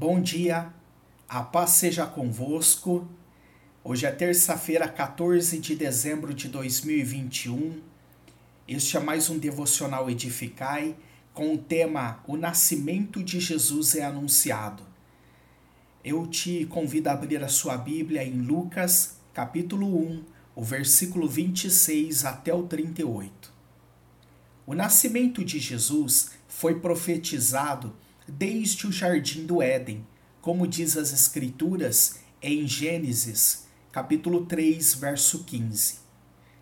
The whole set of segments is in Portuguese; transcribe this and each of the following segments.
Bom dia, a paz seja convosco. Hoje é terça-feira, 14 de dezembro de 2021. Este é mais um devocional Edificai com o tema O Nascimento de Jesus é Anunciado. Eu te convido a abrir a sua Bíblia em Lucas, capítulo 1, o versículo 26 até o 38. O nascimento de Jesus foi profetizado desde o jardim do Éden, como diz as Escrituras em Gênesis, capítulo 3, verso 15.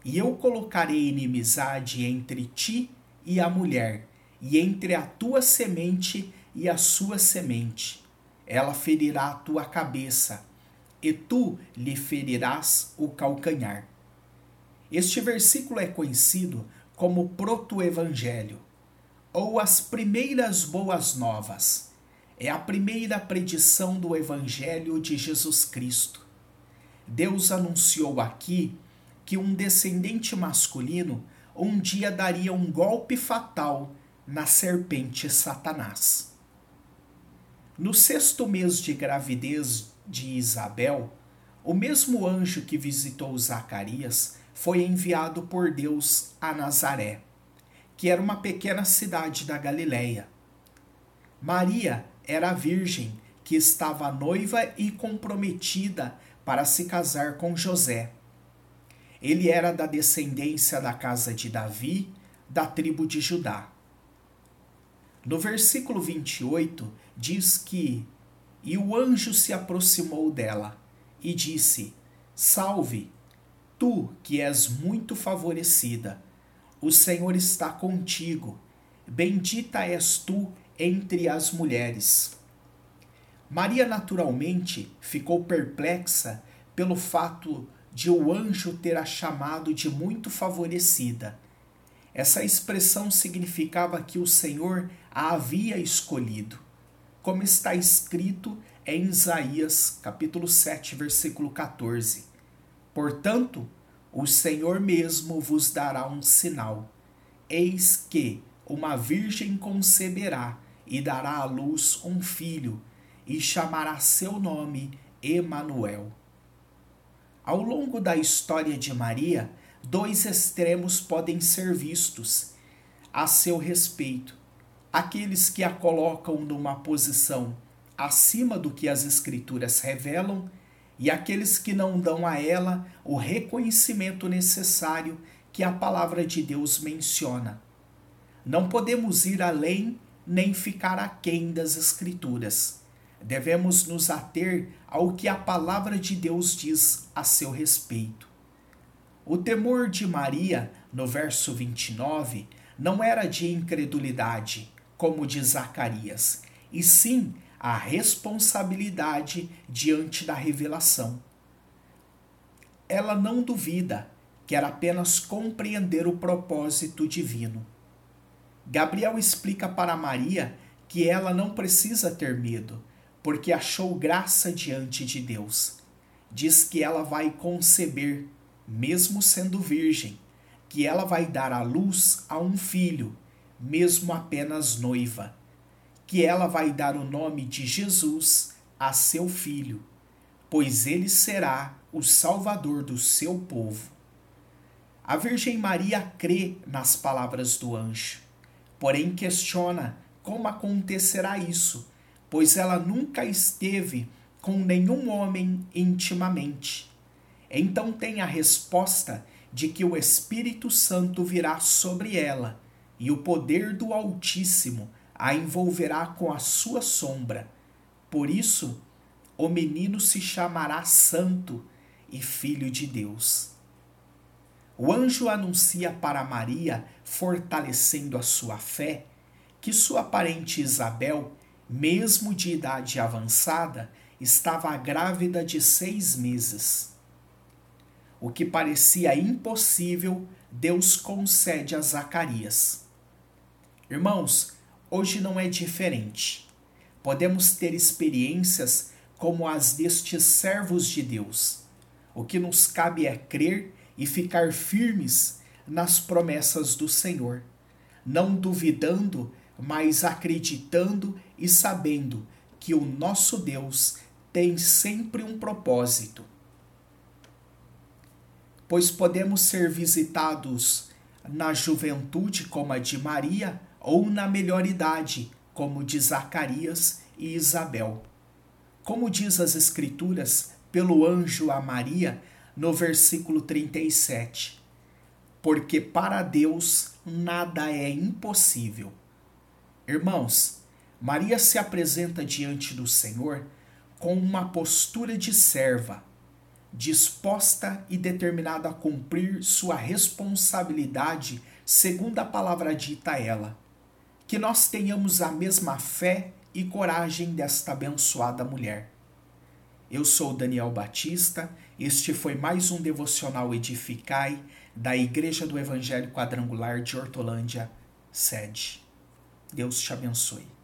E eu colocarei inimizade entre ti e a mulher, e entre a tua semente e a sua semente. Ela ferirá a tua cabeça, e tu lhe ferirás o calcanhar. Este versículo é conhecido como proto-evangelho ou as primeiras boas novas. É a primeira predição do Evangelho de Jesus Cristo. Deus anunciou aqui que um descendente masculino um dia daria um golpe fatal na serpente Satanás. No sexto mês de gravidez de Isabel, o mesmo anjo que visitou Zacarias foi enviado por Deus a Nazaré que era uma pequena cidade da Galileia. Maria era a virgem que estava noiva e comprometida para se casar com José. Ele era da descendência da casa de Davi, da tribo de Judá. No versículo 28 diz que: E o anjo se aproximou dela e disse: Salve, tu que és muito favorecida o Senhor está contigo. Bendita és tu entre as mulheres. Maria naturalmente ficou perplexa pelo fato de o anjo ter a chamado de muito favorecida. Essa expressão significava que o Senhor a havia escolhido, como está escrito em Isaías, capítulo 7, versículo 14. Portanto, o Senhor mesmo vos dará um sinal. Eis que uma virgem conceberá e dará à luz um filho, e chamará seu nome Emanuel. Ao longo da história de Maria, dois extremos podem ser vistos a seu respeito. Aqueles que a colocam numa posição acima do que as Escrituras revelam e aqueles que não dão a ela o reconhecimento necessário que a palavra de Deus menciona. Não podemos ir além nem ficar aquém das Escrituras. Devemos nos ater ao que a palavra de Deus diz a seu respeito. O temor de Maria, no verso 29, não era de incredulidade, como diz Zacarias, e sim a responsabilidade diante da revelação. Ela não duvida, quer apenas compreender o propósito divino. Gabriel explica para Maria que ela não precisa ter medo, porque achou graça diante de Deus. Diz que ela vai conceber, mesmo sendo virgem, que ela vai dar à luz a um filho, mesmo apenas noiva que ela vai dar o nome de Jesus a seu filho, pois ele será o Salvador do seu povo. A Virgem Maria crê nas palavras do anjo, porém questiona como acontecerá isso, pois ela nunca esteve com nenhum homem intimamente. Então tem a resposta de que o Espírito Santo virá sobre ela e o poder do Altíssimo a envolverá com a sua sombra. Por isso, o menino se chamará Santo e Filho de Deus. O anjo anuncia para Maria, fortalecendo a sua fé, que sua parente Isabel, mesmo de idade avançada, estava grávida de seis meses. O que parecia impossível, Deus concede a Zacarias. Irmãos, Hoje não é diferente. Podemos ter experiências como as destes servos de Deus. O que nos cabe é crer e ficar firmes nas promessas do Senhor, não duvidando, mas acreditando e sabendo que o nosso Deus tem sempre um propósito. Pois podemos ser visitados na juventude, como a de Maria, ou na melhor idade, como de Zacarias e Isabel. Como diz as Escrituras, pelo anjo a Maria, no versículo 37. Porque para Deus nada é impossível. Irmãos, Maria se apresenta diante do Senhor com uma postura de serva, disposta e determinada a cumprir sua responsabilidade segundo a palavra dita a ela. Que nós tenhamos a mesma fé e coragem desta abençoada mulher. Eu sou Daniel Batista, este foi mais um devocional Edificai da Igreja do Evangelho Quadrangular de Hortolândia, sede. Deus te abençoe.